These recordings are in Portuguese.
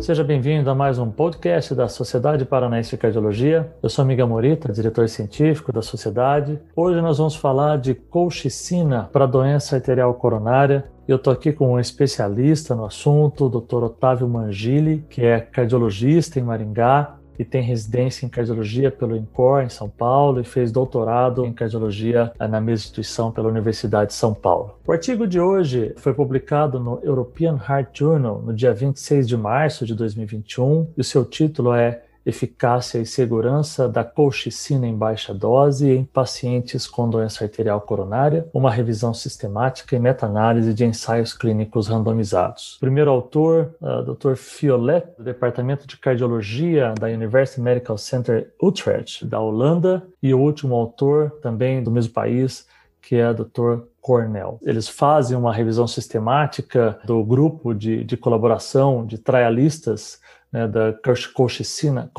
Seja bem-vindo a mais um podcast da Sociedade Paranaense de Cardiologia. Eu sou Miguel Morita, diretor científico da sociedade. Hoje nós vamos falar de colchicina para doença arterial coronária. Eu estou aqui com um especialista no assunto, o Dr. Otávio Mangili, que é cardiologista em Maringá, e tem residência em cardiologia pelo INCOR em São Paulo e fez doutorado em cardiologia na mesma instituição pela Universidade de São Paulo. O artigo de hoje foi publicado no European Heart Journal no dia 26 de março de 2021 e o seu título é eficácia e segurança da colchicina em baixa dose em pacientes com doença arterial coronária, uma revisão sistemática e meta-análise de ensaios clínicos randomizados. Primeiro autor, uh, Dr. Fiolet, do Departamento de Cardiologia da University Medical Center Utrecht, da Holanda, e o último autor, também do mesmo país, que é o Dr. Cornell. Eles fazem uma revisão sistemática do grupo de, de colaboração de trialistas né, da colchicina,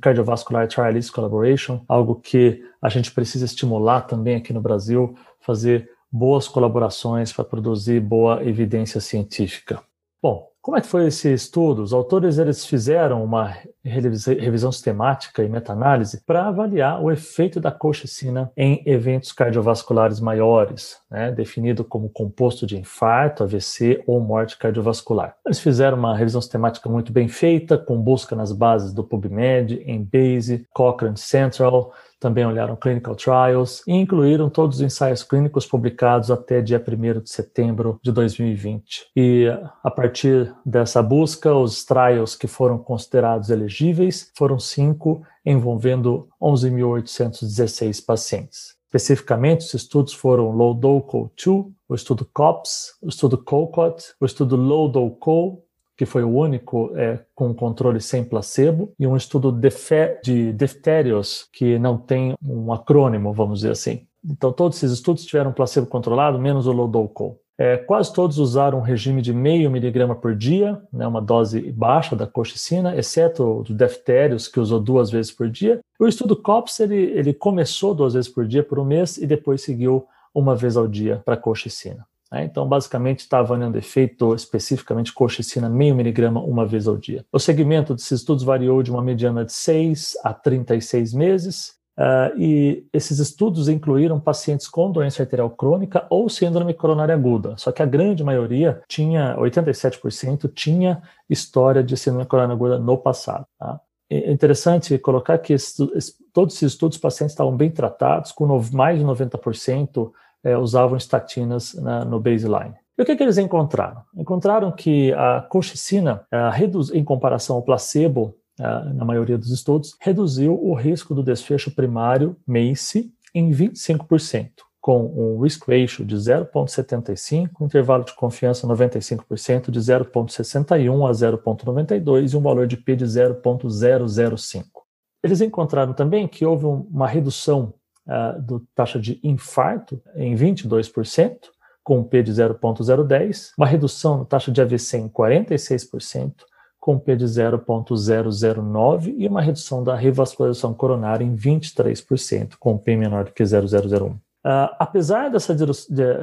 Cardiovascular Trialist Collaboration, algo que a gente precisa estimular também aqui no Brasil, fazer boas colaborações para produzir boa evidência científica. Bom, como é que foi esse estudo? Os autores eles fizeram uma revisão sistemática e meta-análise para avaliar o efeito da colchicina em eventos cardiovasculares maiores, né, definido como composto de infarto, AVC ou morte cardiovascular. Eles fizeram uma revisão sistemática muito bem feita, com busca nas bases do PubMed, Embase, Cochrane Central, também olharam clinical trials e incluíram todos os ensaios clínicos publicados até dia 1 de setembro de 2020. E a partir dessa busca, os trials que foram considerados elegíveis foram cinco, envolvendo 11.816 pacientes. Especificamente, os estudos foram LODOCO-2, o estudo COPS, o estudo COCOT, o estudo LODOCO que foi o único é, com controle sem placebo, e um estudo de diftérios, que não tem um acrônimo, vamos dizer assim. Então, todos esses estudos tiveram placebo controlado, menos o Lodolco. É, quase todos usaram um regime de meio miligrama por dia, né, uma dose baixa da colchicina, exceto o do Deftérios, que usou duas vezes por dia. O estudo COPS ele, ele começou duas vezes por dia por um mês e depois seguiu uma vez ao dia para colchicina. Né? Então, basicamente, está avaliando efeito especificamente colchicina meio miligrama uma vez ao dia. O segmento desses estudos variou de uma mediana de 6 a 36 meses, Uh, e esses estudos incluíram pacientes com doença arterial crônica ou síndrome coronária aguda. Só que a grande maioria tinha, 87%, tinha história de síndrome coronária aguda no passado. Tá? É interessante colocar que todos esses estudos, pacientes estavam bem tratados, com mais de 90% é, usavam estatinas na, no baseline. E o que, que, eles encontraram? Encontraram que a colchicina, a reduz, em comparação ao placebo, a, na maioria dos estudos, reduziu o risco do desfecho primário MACE em 25%, com um risk ratio de 0,75, intervalo de confiança 95% de 0,61 a 0,92 e um valor de P de 0,005. Eles encontraram também que houve uma redução uh, do taxa de infarto em 22%, com P de 0,010, uma redução na taxa de AVC em 46%, com P de 0,009 e uma redução da revascularização coronária em 23%, com P menor do que 0,001. Uh, ah, apesar dessa de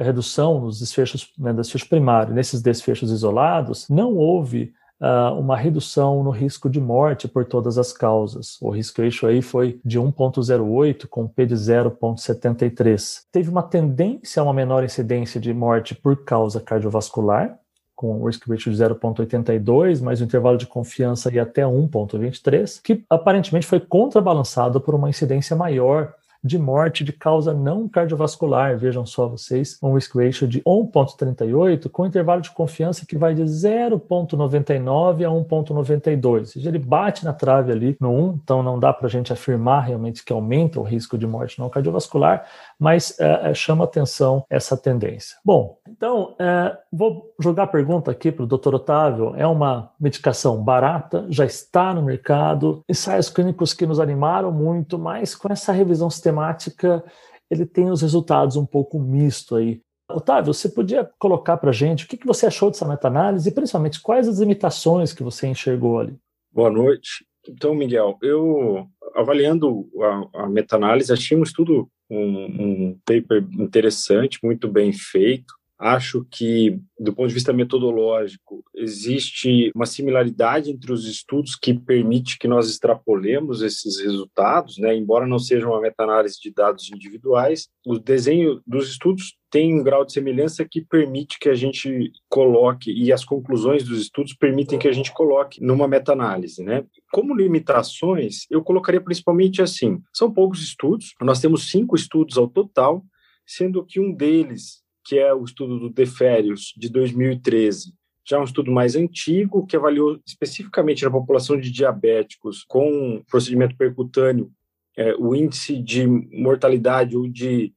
redução nos desfechos, né, desfechos primários, nesses desfechos isolados, não houve uh, uma redução no risco de morte por todas as causas. O risco ratio aí foi de 1,08 com P de 0,73. Teve uma tendência a uma menor incidência de morte por causa cardiovascular, com o risk ratio de 0,82, mas o intervalo de confiança ia até 1,23, que aparentemente foi contrabalançado por uma incidência maior de morte de causa não cardiovascular. Vejam só vocês, um risk ratio de 1,38 com intervalo de confiança que vai de 0,99 a 1,92. Ou seja, ele bate na trave ali no 1, então não dá para a gente afirmar realmente que aumenta o risco de morte não cardiovascular, mas é, chama atenção essa tendência. Bom, então é, vou jogar a pergunta aqui para o Dr. Otávio. É uma medicação barata, já está no mercado, ensaios clínicos que nos animaram muito, mas com essa revisão sistemática ele tem os resultados um pouco misto aí. Otávio, você podia colocar para a gente o que, que você achou dessa meta-análise e principalmente quais as limitações que você enxergou ali? Boa noite. Então, Miguel, eu avaliando a, a meta-análise, achei um estudo, um, um, paper interessante, muito bem feito. Acho que, do ponto de vista metodológico, existe uma similaridade entre os estudos que permite que nós extrapolemos esses resultados, né? embora não seja uma meta-análise de dados individuais, o desenho dos estudos tem um grau de semelhança que permite que a gente coloque, e as conclusões dos estudos permitem que a gente coloque numa meta-análise. Né? Como limitações, eu colocaria principalmente assim: são poucos estudos, nós temos cinco estudos ao total, sendo que um deles que é o estudo do Deférios, de 2013. Já é um estudo mais antigo, que avaliou especificamente na população de diabéticos com procedimento percutâneo é, o índice de mortalidade ou de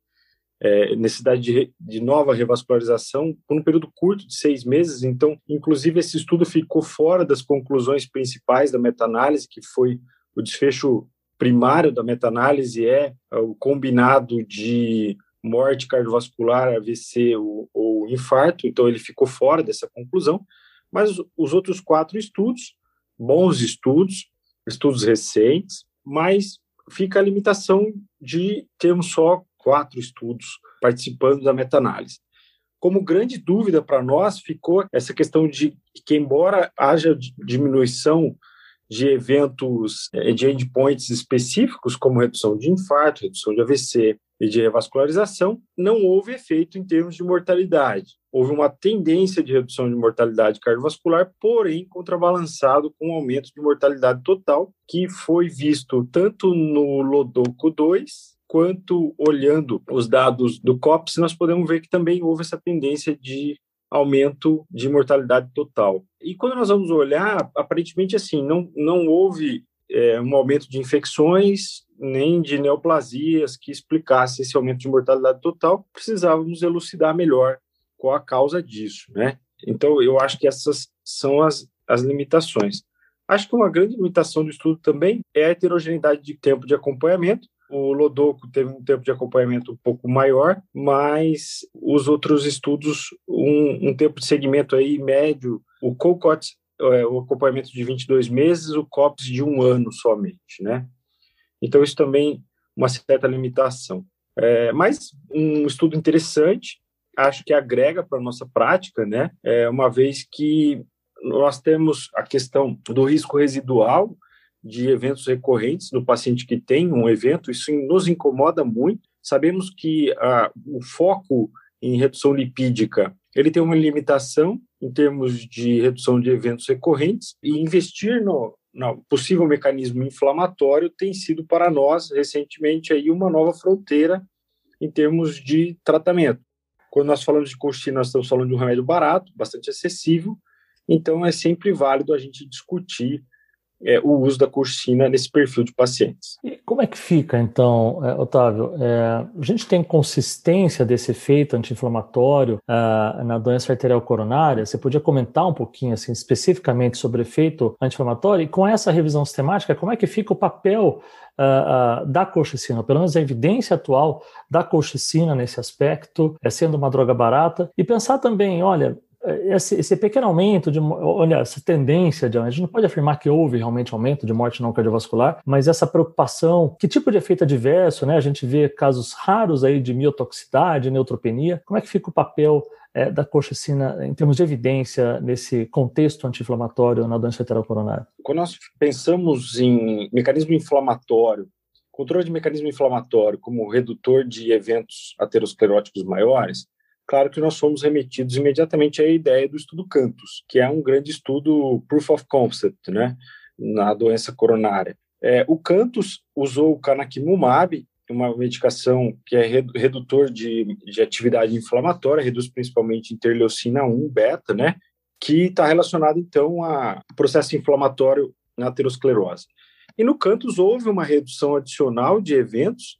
é, necessidade de, de, nova revascularização por um período curto de seis meses. Então, inclusive, esse estudo ficou fora das conclusões principais da meta-análise, que foi o desfecho primário da meta-análise é o combinado de morte cardiovascular, AVC ou, ou infarto, então ele ficou fora dessa conclusão, mas os outros quatro estudos, bons estudos, estudos recentes, mas fica a limitação de termos só quatro estudos participando da meta-análise. Como grande dúvida para nós ficou essa questão de que, embora haja diminuição de eventos eh, de endpoints específicos, como redução de infarto, redução de AVC, e de revascularização, não houve efeito em termos de mortalidade. Houve uma tendência de redução de mortalidade cardiovascular, porém contrabalançado com um aumento de mortalidade total, que foi visto tanto no Lodoco 2 quanto olhando os dados do COPS, nós podemos ver que também houve essa tendência de aumento de mortalidade total. E quando nós vamos olhar, aparentemente assim, não, não houve é, um aumento de infecções nem de neoplasias que explicasse esse aumento de mortalidade total, precisávamos elucidar melhor qual a causa disso, né? Então, eu acho que essas são as, as limitações. Acho que uma grande limitação do estudo também é a heterogeneidade de tempo de acompanhamento. O Lodoco teve um tempo de acompanhamento um pouco maior, mas os outros estudos, um, um tempo de segmento aí médio, o COCOT, é, o acompanhamento de 22 meses, o COPS de um ano somente, né? Então, isso também uma certa limitação. É, mas um estudo interessante, acho que agrega para a nossa prática, né? É, uma vez que nós temos a questão do risco residual de eventos recorrentes no paciente que tem um evento, isso nos incomoda muito. Sabemos que a, o foco em redução lipídica ele tem uma limitação em termos de redução de eventos recorrentes e investir no, no possível mecanismo inflamatório tem sido para nós recentemente aí uma nova fronteira em termos de tratamento. Quando nós falamos de colchicina, nós estamos falando de um remédio barato, bastante acessível, então é sempre válido a gente discutir é, o uso da cursina nesse perfil de pacientes. E como é que fica, então, é, Otávio? É, a gente tem consistência desse efeito anti-inflamatório é, na doença arterial coronária? Você podia comentar um pouquinho, assim, especificamente sobre o efeito anti-inflamatório? E com essa revisão sistemática, como é que fica o papel Uh, uh, da colchicina, pelo menos a evidência atual da colchicina nesse aspecto, é sendo uma droga barata, e pensar também, olha, esse, esse, pequeno aumento de, olha, essa tendência de, a gente não pode afirmar que houve realmente aumento de morte não cardiovascular, mas essa preocupação, que tipo de efeito adverso, né? A gente vê casos raros aí de miotoxicidade, neutropenia. Como é que fica o papel é, da colchicina em termos de evidência nesse contexto anti-inflamatório na doença arterial coronária? Quando nós pensamos em mecanismo inflamatório, controle de mecanismo inflamatório como redutor de eventos ateroscleróticos maiores, claro que nós fomos remetidos imediatamente à ideia do estudo Cantus, que é um grande estudo proof of concept, né, na doença coronária. É, o Cantus usou o canakinumab, uma medicação que é redutor de, de atividade inflamatória, reduz principalmente interleucina 1 beta, né, que está relacionado então ao processo inflamatório na aterosclerose. E no Cantus houve uma redução adicional de eventos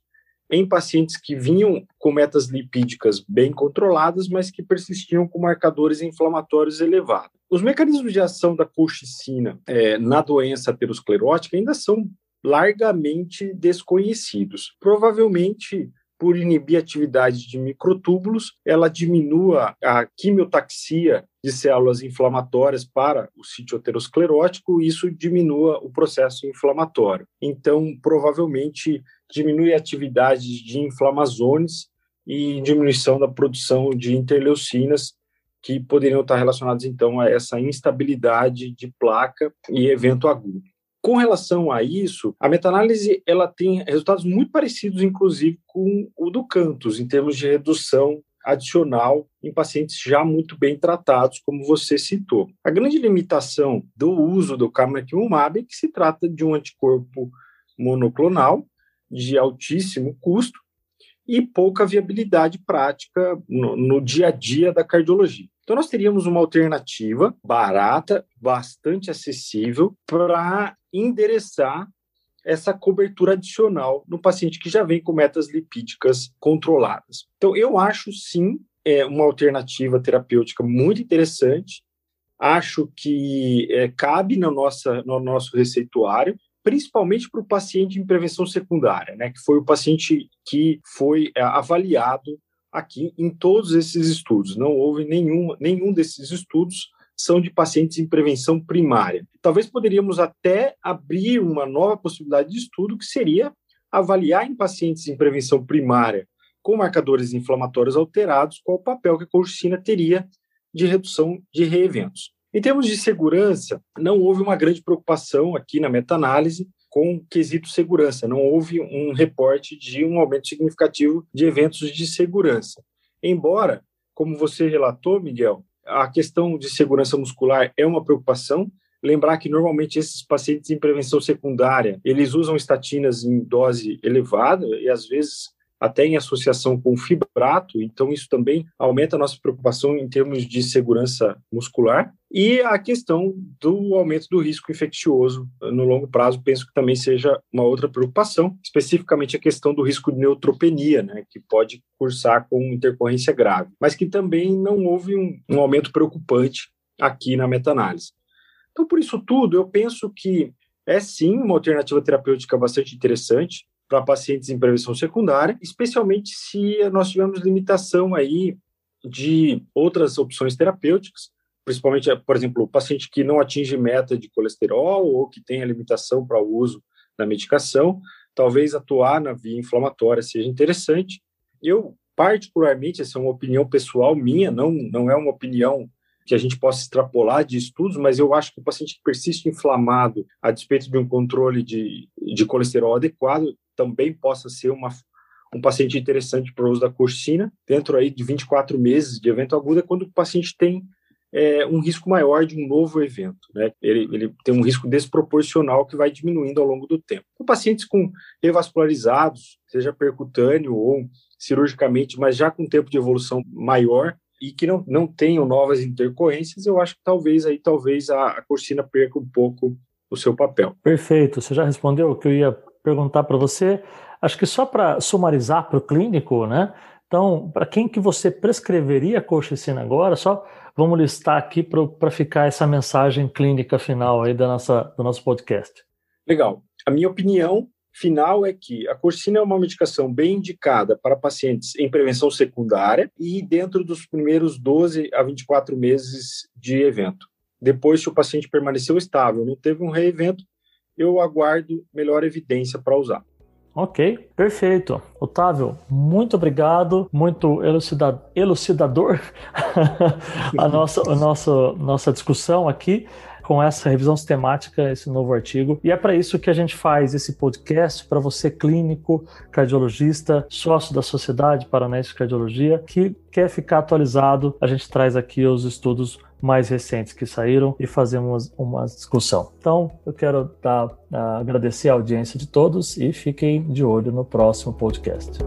em pacientes que vinham com metas lipídicas bem controladas, mas que persistiam com marcadores inflamatórios elevados. Os mecanismos de ação da colchicina é, na doença aterosclerótica ainda são largamente desconhecidos. Provavelmente por inibir a atividade de microtúbulos, ela diminua a quimiotaxia de células inflamatórias para o sítio aterosclerótico, e isso diminua o processo inflamatório. Então, provavelmente diminui a atividade de inflamazones e diminuição da produção de interleucinas, que poderiam estar relacionadas então a essa instabilidade de placa e evento agudo. Com relação a isso, a meta-análise ela tem resultados muito parecidos, inclusive, com o do Cantos, em termos de redução adicional em pacientes já muito bem tratados, como você citou. A grande limitação do uso do camaquimumab é que se trata de um anticorpo monoclonal de altíssimo custo e pouca viabilidade prática no, no dia a dia da cardiologia. Então, nós teríamos uma alternativa barata, bastante acessível, para endereçar essa cobertura adicional no paciente que já vem com metas lipídicas controladas. Então, eu acho sim é uma alternativa terapêutica muito interessante. Acho que é, cabe no, nossa, no nosso receituário, principalmente para o paciente em prevenção secundária, né, que foi o paciente que foi é, avaliado aqui em todos esses estudos. Não houve nenhum, nenhum desses estudos são de pacientes em prevenção primária. Talvez poderíamos até abrir uma nova possibilidade de estudo, que seria avaliar em pacientes em prevenção primária com marcadores inflamatórios alterados qual o papel que a colchicina teria de redução de reeventos. Em termos de segurança, não houve uma grande preocupação aqui na meta-análise com o quesito segurança, não houve um reporte de um aumento significativo de eventos de segurança. Embora, como você relatou, Miguel, a questão de segurança muscular é uma preocupação. Lembrar que normalmente esses pacientes em prevenção secundária, eles usam estatinas em dose elevada e às vezes até em associação com fibrato, então isso também aumenta a nossa preocupação em termos de segurança muscular. E a questão do aumento do risco infeccioso no longo prazo, penso que também seja uma outra preocupação, especificamente a questão do risco de neutropenia, né, que pode cursar com intercorrência grave, mas que também não houve um, um aumento preocupante aqui na meta-análise. Então, por isso tudo, eu penso que é sim uma alternativa terapêutica bastante interessante para pacientes em prevenção secundária, especialmente se nós tivermos limitação aí de outras opções terapêuticas, principalmente, por exemplo, o paciente que não atinge meta de colesterol ou que tem a limitação para o uso da medicação, talvez atuar na via inflamatória seja interessante. Eu, particularmente, essa é uma opinião pessoal minha, não, não é uma opinião que a gente possa extrapolar de estudos, mas eu acho que o paciente que persiste inflamado, a despeito de um controle de, de colesterol adequado, também possa ser uma, um paciente interessante para o uso da corsina, dentro aí de 24 meses de evento agudo, é quando o paciente tem é, um risco maior de um novo evento, né? Ele, ele tem um risco desproporcional que vai diminuindo ao longo do tempo. Então, pacientes com revascularizados, seja percutâneo ou cirurgicamente, mas já com tempo de evolução maior e que não, não tenham novas intercorrências, eu acho que talvez aí talvez a, a corsina perca um pouco o seu papel. Perfeito. Você já respondeu o que eu ia perguntar para você. Acho que só para sumarizar para o clínico, né? Então, para quem que você prescreveria a colchicina agora? Só vamos listar aqui para ficar essa mensagem clínica final aí da nossa, do nosso podcast. Legal. A minha opinião final é que a colchicina é uma medicação bem indicada para pacientes em prevenção secundária e dentro dos primeiros 12 a 24 meses de evento. Depois, se o paciente permaneceu estável, não teve um reevento, eu aguardo melhor evidência para usar. Ok, perfeito. Otávio, muito obrigado, muito elucida elucidador a, nossa, a nossa, nossa discussão aqui com essa revisão sistemática, esse novo artigo. E é para isso que a gente faz esse podcast para você clínico, cardiologista, sócio da Sociedade Paranaense de Cardiologia, que quer ficar atualizado. A gente traz aqui os estudos mais recentes que saíram e fazemos uma discussão. Então, eu quero dar, uh, agradecer a audiência de todos e fiquem de olho no próximo podcast.